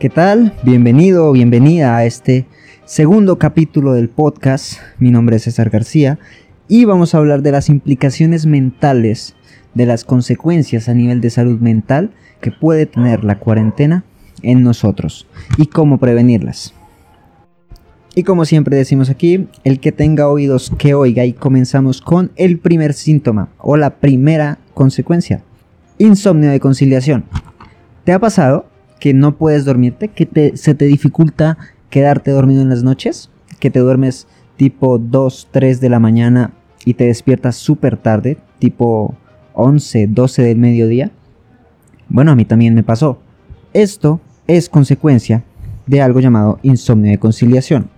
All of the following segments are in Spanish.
¿Qué tal? Bienvenido o bienvenida a este segundo capítulo del podcast. Mi nombre es César García y vamos a hablar de las implicaciones mentales, de las consecuencias a nivel de salud mental que puede tener la cuarentena en nosotros y cómo prevenirlas. Y como siempre decimos aquí, el que tenga oídos que oiga y comenzamos con el primer síntoma o la primera consecuencia. Insomnio de conciliación. ¿Te ha pasado que no puedes dormirte, que se te dificulta quedarte dormido en las noches, que te duermes tipo 2, 3 de la mañana y te despiertas súper tarde, tipo 11, 12 del mediodía. Bueno, a mí también me pasó. Esto es consecuencia de algo llamado insomnio de conciliación,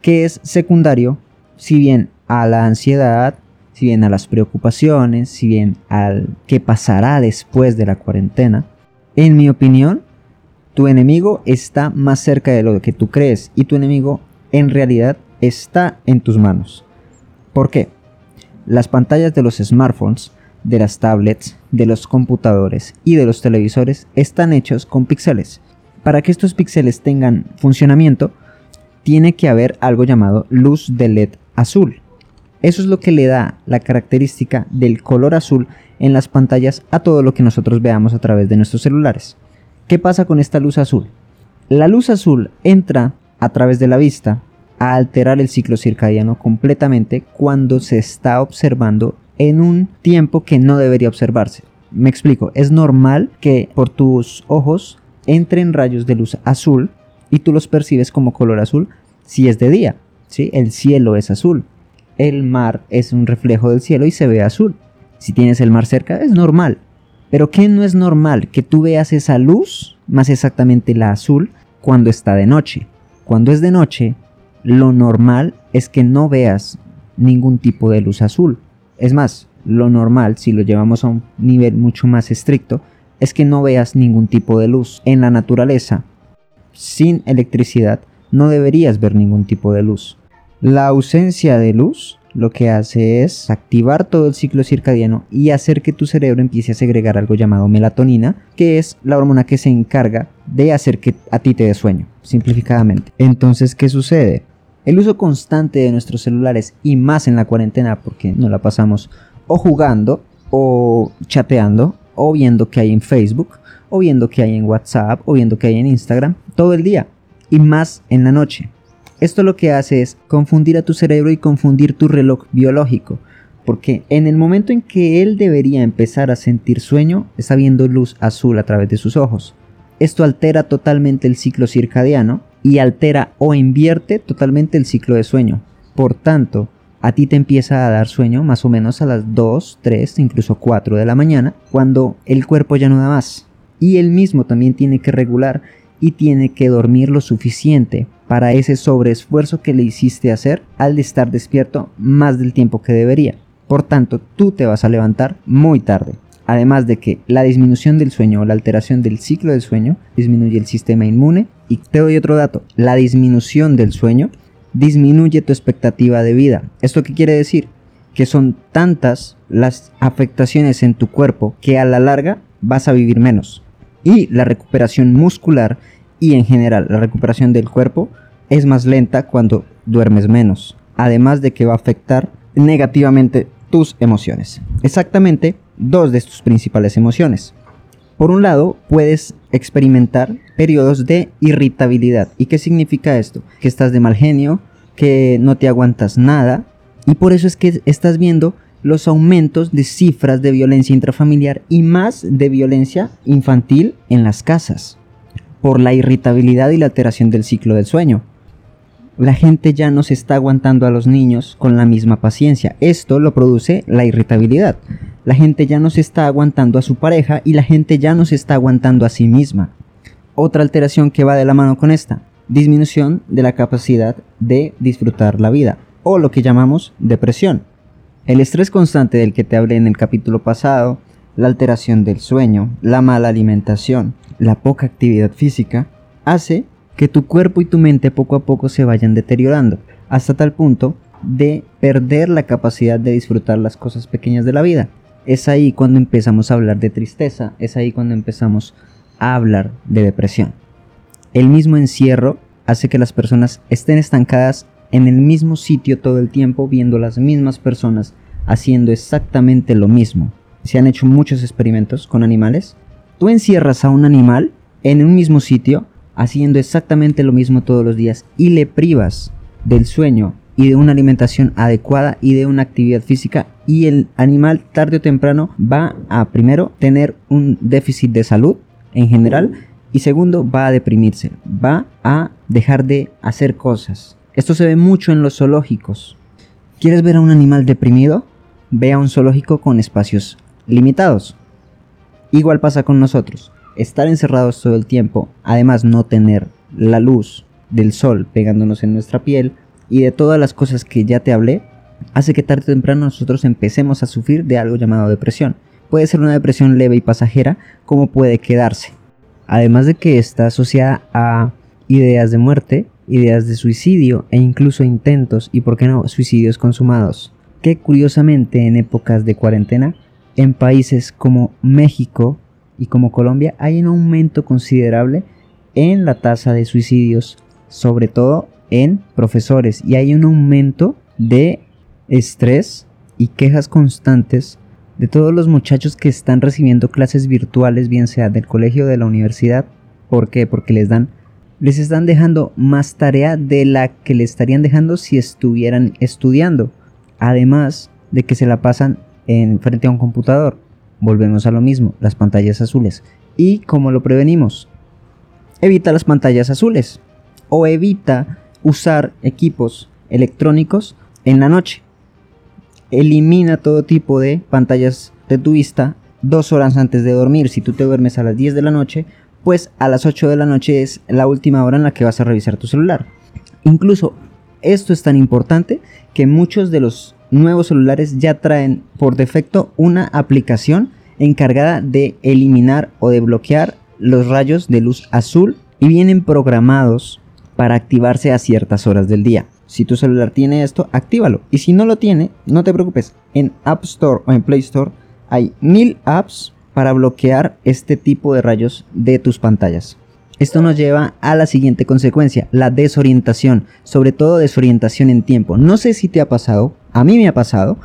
que es secundario, si bien a la ansiedad, si bien a las preocupaciones, si bien al qué pasará después de la cuarentena. En mi opinión, tu enemigo está más cerca de lo que tú crees y tu enemigo en realidad está en tus manos. ¿Por qué? Las pantallas de los smartphones, de las tablets, de los computadores y de los televisores están hechos con píxeles. Para que estos píxeles tengan funcionamiento, tiene que haber algo llamado luz de LED azul. Eso es lo que le da la característica del color azul en las pantallas a todo lo que nosotros veamos a través de nuestros celulares. ¿Qué pasa con esta luz azul? La luz azul entra a través de la vista a alterar el ciclo circadiano completamente cuando se está observando en un tiempo que no debería observarse. Me explico, es normal que por tus ojos entren rayos de luz azul y tú los percibes como color azul si es de día, ¿sí? El cielo es azul, el mar es un reflejo del cielo y se ve azul. Si tienes el mar cerca es normal, pero ¿qué no es normal? Que tú veas esa luz, más exactamente la azul, cuando está de noche. Cuando es de noche, lo normal es que no veas ningún tipo de luz azul. Es más, lo normal, si lo llevamos a un nivel mucho más estricto, es que no veas ningún tipo de luz. En la naturaleza, sin electricidad, no deberías ver ningún tipo de luz. La ausencia de luz lo que hace es activar todo el ciclo circadiano y hacer que tu cerebro empiece a segregar algo llamado melatonina, que es la hormona que se encarga de hacer que a ti te dé sueño, simplificadamente. Entonces, ¿qué sucede? El uso constante de nuestros celulares y más en la cuarentena porque no la pasamos o jugando o chateando o viendo que hay en Facebook o viendo que hay en WhatsApp o viendo que hay en Instagram todo el día y más en la noche. Esto lo que hace es confundir a tu cerebro y confundir tu reloj biológico, porque en el momento en que él debería empezar a sentir sueño, está viendo luz azul a través de sus ojos. Esto altera totalmente el ciclo circadiano y altera o invierte totalmente el ciclo de sueño. Por tanto, a ti te empieza a dar sueño más o menos a las 2, 3, incluso 4 de la mañana, cuando el cuerpo ya no da más. Y él mismo también tiene que regular y tiene que dormir lo suficiente para ese sobreesfuerzo que le hiciste hacer al estar despierto más del tiempo que debería. Por tanto, tú te vas a levantar muy tarde. Además de que la disminución del sueño o la alteración del ciclo del sueño disminuye el sistema inmune. Y te doy otro dato, la disminución del sueño disminuye tu expectativa de vida. ¿Esto qué quiere decir? Que son tantas las afectaciones en tu cuerpo que a la larga vas a vivir menos y la recuperación muscular y en general la recuperación del cuerpo es más lenta cuando duermes menos, además de que va a afectar negativamente tus emociones. Exactamente dos de tus principales emociones. Por un lado, puedes experimentar periodos de irritabilidad. ¿Y qué significa esto? Que estás de mal genio, que no te aguantas nada, y por eso es que estás viendo los aumentos de cifras de violencia intrafamiliar y más de violencia infantil en las casas, por la irritabilidad y la alteración del ciclo del sueño. La gente ya no se está aguantando a los niños con la misma paciencia. Esto lo produce la irritabilidad. La gente ya no se está aguantando a su pareja y la gente ya no se está aguantando a sí misma. Otra alteración que va de la mano con esta, disminución de la capacidad de disfrutar la vida o lo que llamamos depresión. El estrés constante del que te hablé en el capítulo pasado, la alteración del sueño, la mala alimentación, la poca actividad física, hace que tu cuerpo y tu mente poco a poco se vayan deteriorando, hasta tal punto de perder la capacidad de disfrutar las cosas pequeñas de la vida. Es ahí cuando empezamos a hablar de tristeza, es ahí cuando empezamos a hablar de depresión. El mismo encierro hace que las personas estén estancadas en el mismo sitio todo el tiempo viendo las mismas personas haciendo exactamente lo mismo. Se han hecho muchos experimentos con animales. Tú encierras a un animal en un mismo sitio haciendo exactamente lo mismo todos los días y le privas del sueño y de una alimentación adecuada y de una actividad física y el animal tarde o temprano va a primero tener un déficit de salud en general y segundo va a deprimirse, va a dejar de hacer cosas. Esto se ve mucho en los zoológicos. ¿Quieres ver a un animal deprimido? Ve a un zoológico con espacios limitados. Igual pasa con nosotros. Estar encerrados todo el tiempo, además no tener la luz del sol pegándonos en nuestra piel, y de todas las cosas que ya te hablé, hace que tarde o temprano nosotros empecemos a sufrir de algo llamado depresión. Puede ser una depresión leve y pasajera, como puede quedarse. Además de que está asociada a ideas de muerte, ideas de suicidio e incluso intentos y, por qué no, suicidios consumados. Que curiosamente en épocas de cuarentena, en países como México y como Colombia hay un aumento considerable en la tasa de suicidios, sobre todo en profesores y hay un aumento de estrés y quejas constantes de todos los muchachos que están recibiendo clases virtuales, bien sea del colegio o de la universidad. ¿Por qué? Porque les dan les están dejando más tarea de la que le estarían dejando si estuvieran estudiando. Además de que se la pasan en frente a un computador. Volvemos a lo mismo, las pantallas azules. ¿Y cómo lo prevenimos? Evita las pantallas azules o evita usar equipos electrónicos en la noche. Elimina todo tipo de pantallas de tu vista dos horas antes de dormir. Si tú te duermes a las 10 de la noche, pues a las 8 de la noche es la última hora en la que vas a revisar tu celular. Incluso esto es tan importante que muchos de los nuevos celulares ya traen por defecto una aplicación encargada de eliminar o de bloquear los rayos de luz azul y vienen programados para activarse a ciertas horas del día. Si tu celular tiene esto, actívalo. Y si no lo tiene, no te preocupes. En App Store o en Play Store hay mil apps para bloquear este tipo de rayos de tus pantallas. Esto nos lleva a la siguiente consecuencia, la desorientación, sobre todo desorientación en tiempo. No sé si te ha pasado, a mí me ha pasado,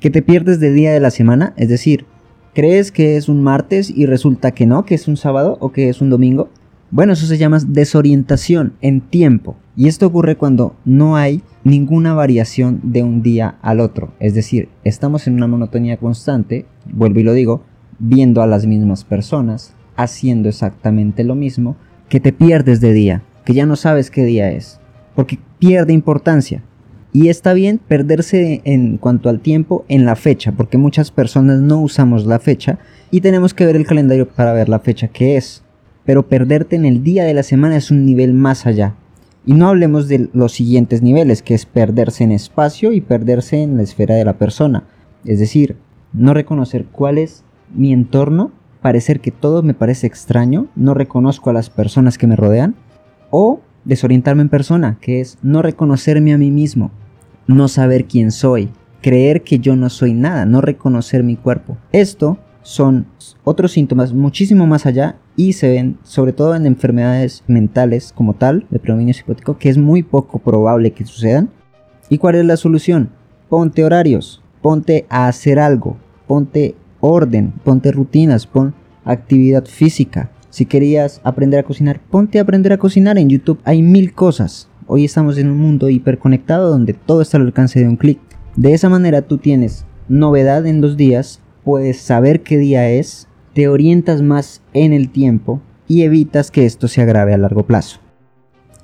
que te pierdes de día de la semana, es decir, crees que es un martes y resulta que no, que es un sábado o que es un domingo. Bueno, eso se llama desorientación en tiempo. Y esto ocurre cuando no hay ninguna variación de un día al otro. Es decir, estamos en una monotonía constante, vuelvo y lo digo, viendo a las mismas personas, haciendo exactamente lo mismo, que te pierdes de día, que ya no sabes qué día es, porque pierde importancia. Y está bien perderse en cuanto al tiempo en la fecha, porque muchas personas no usamos la fecha y tenemos que ver el calendario para ver la fecha que es pero perderte en el día de la semana es un nivel más allá. Y no hablemos de los siguientes niveles, que es perderse en espacio y perderse en la esfera de la persona. Es decir, no reconocer cuál es mi entorno, parecer que todo me parece extraño, no reconozco a las personas que me rodean, o desorientarme en persona, que es no reconocerme a mí mismo, no saber quién soy, creer que yo no soy nada, no reconocer mi cuerpo. Esto son otros síntomas muchísimo más allá y se ven sobre todo en enfermedades mentales como tal, de predominio psicótico, que es muy poco probable que sucedan. ¿Y cuál es la solución? Ponte horarios, ponte a hacer algo, ponte orden, ponte rutinas, pon actividad física. Si querías aprender a cocinar, ponte a aprender a cocinar. En YouTube hay mil cosas. Hoy estamos en un mundo hiperconectado donde todo está al alcance de un clic. De esa manera tú tienes novedad en dos días puedes saber qué día es, te orientas más en el tiempo y evitas que esto se agrave a largo plazo.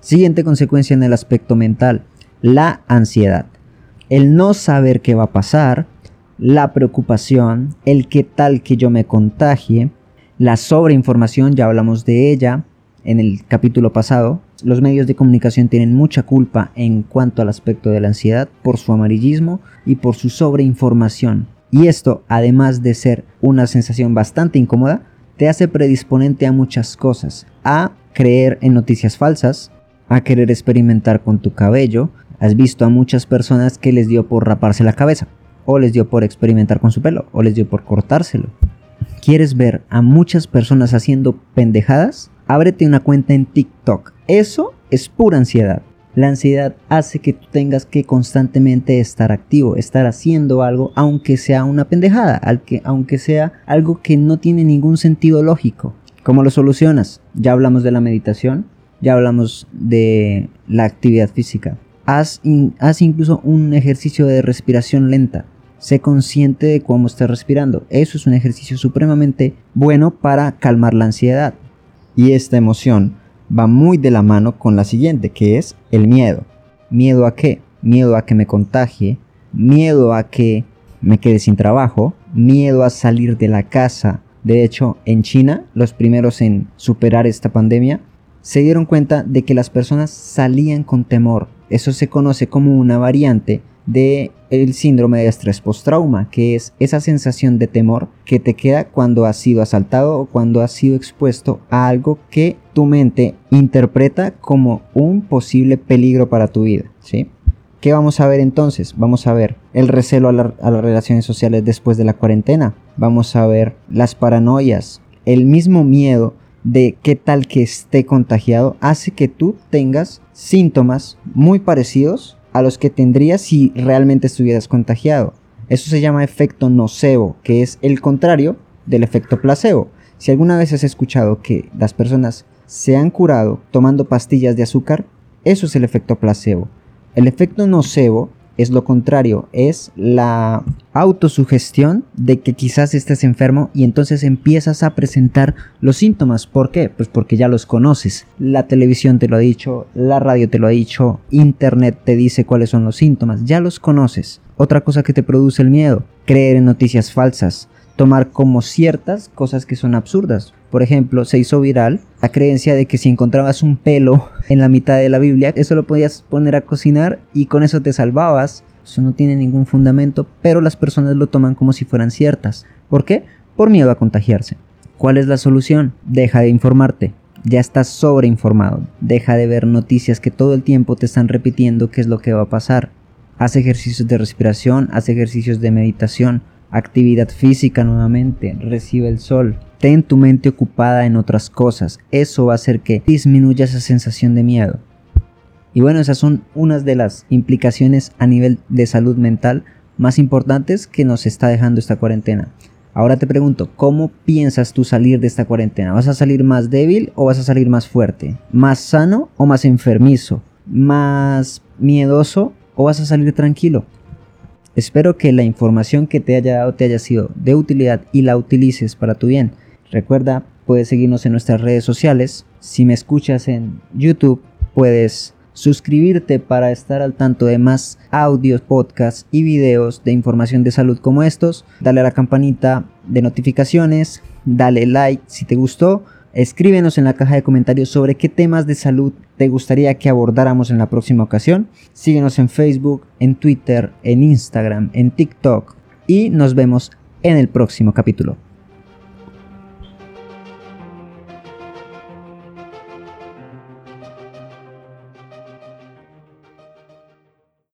Siguiente consecuencia en el aspecto mental, la ansiedad. El no saber qué va a pasar, la preocupación, el qué tal que yo me contagie, la sobreinformación, ya hablamos de ella en el capítulo pasado. Los medios de comunicación tienen mucha culpa en cuanto al aspecto de la ansiedad por su amarillismo y por su sobreinformación. Y esto, además de ser una sensación bastante incómoda, te hace predisponente a muchas cosas, a creer en noticias falsas, a querer experimentar con tu cabello. Has visto a muchas personas que les dio por raparse la cabeza, o les dio por experimentar con su pelo, o les dio por cortárselo. ¿Quieres ver a muchas personas haciendo pendejadas? ábrete una cuenta en TikTok. Eso es pura ansiedad. La ansiedad hace que tú tengas que constantemente estar activo, estar haciendo algo, aunque sea una pendejada, aunque sea algo que no tiene ningún sentido lógico. ¿Cómo lo solucionas? Ya hablamos de la meditación, ya hablamos de la actividad física. Haz, haz incluso un ejercicio de respiración lenta. Sé consciente de cómo estás respirando. Eso es un ejercicio supremamente bueno para calmar la ansiedad. Y esta emoción va muy de la mano con la siguiente, que es el miedo. ¿Miedo a qué? Miedo a que me contagie, miedo a que me quede sin trabajo, miedo a salir de la casa. De hecho, en China, los primeros en superar esta pandemia, se dieron cuenta de que las personas salían con temor. Eso se conoce como una variante de el síndrome de estrés post-trauma, que es esa sensación de temor que te queda cuando has sido asaltado o cuando has sido expuesto a algo que tu mente interpreta como un posible peligro para tu vida, ¿sí? ¿Qué vamos a ver entonces? Vamos a ver el recelo a, a las relaciones sociales después de la cuarentena. Vamos a ver las paranoias, el mismo miedo de qué tal que esté contagiado hace que tú tengas síntomas muy parecidos a los que tendrías si realmente estuvieras contagiado. Eso se llama efecto nocebo, que es el contrario del efecto placebo. Si alguna vez has escuchado que las personas se han curado tomando pastillas de azúcar, eso es el efecto placebo. El efecto nocebo es lo contrario, es la autosugestión de que quizás estés enfermo y entonces empiezas a presentar los síntomas. ¿Por qué? Pues porque ya los conoces. La televisión te lo ha dicho, la radio te lo ha dicho, internet te dice cuáles son los síntomas, ya los conoces. Otra cosa que te produce el miedo, creer en noticias falsas, tomar como ciertas cosas que son absurdas. Por ejemplo, se hizo viral la creencia de que si encontrabas un pelo en la mitad de la Biblia, eso lo podías poner a cocinar y con eso te salvabas. Eso no tiene ningún fundamento, pero las personas lo toman como si fueran ciertas. ¿Por qué? Por miedo a contagiarse. ¿Cuál es la solución? Deja de informarte. Ya estás sobreinformado. Deja de ver noticias que todo el tiempo te están repitiendo qué es lo que va a pasar. Haz ejercicios de respiración, haz ejercicios de meditación, actividad física nuevamente, recibe el sol, ten tu mente ocupada en otras cosas, eso va a hacer que disminuya esa sensación de miedo. Y bueno, esas son unas de las implicaciones a nivel de salud mental más importantes que nos está dejando esta cuarentena. Ahora te pregunto, ¿cómo piensas tú salir de esta cuarentena? ¿Vas a salir más débil o vas a salir más fuerte? ¿Más sano o más enfermizo? ¿Más miedoso o vas a salir tranquilo? Espero que la información que te haya dado te haya sido de utilidad y la utilices para tu bien. Recuerda, puedes seguirnos en nuestras redes sociales. Si me escuchas en YouTube, puedes suscribirte para estar al tanto de más audios, podcasts y videos de información de salud como estos. Dale a la campanita de notificaciones, dale like si te gustó Escríbenos en la caja de comentarios sobre qué temas de salud te gustaría que abordáramos en la próxima ocasión. Síguenos en Facebook, en Twitter, en Instagram, en TikTok y nos vemos en el próximo capítulo.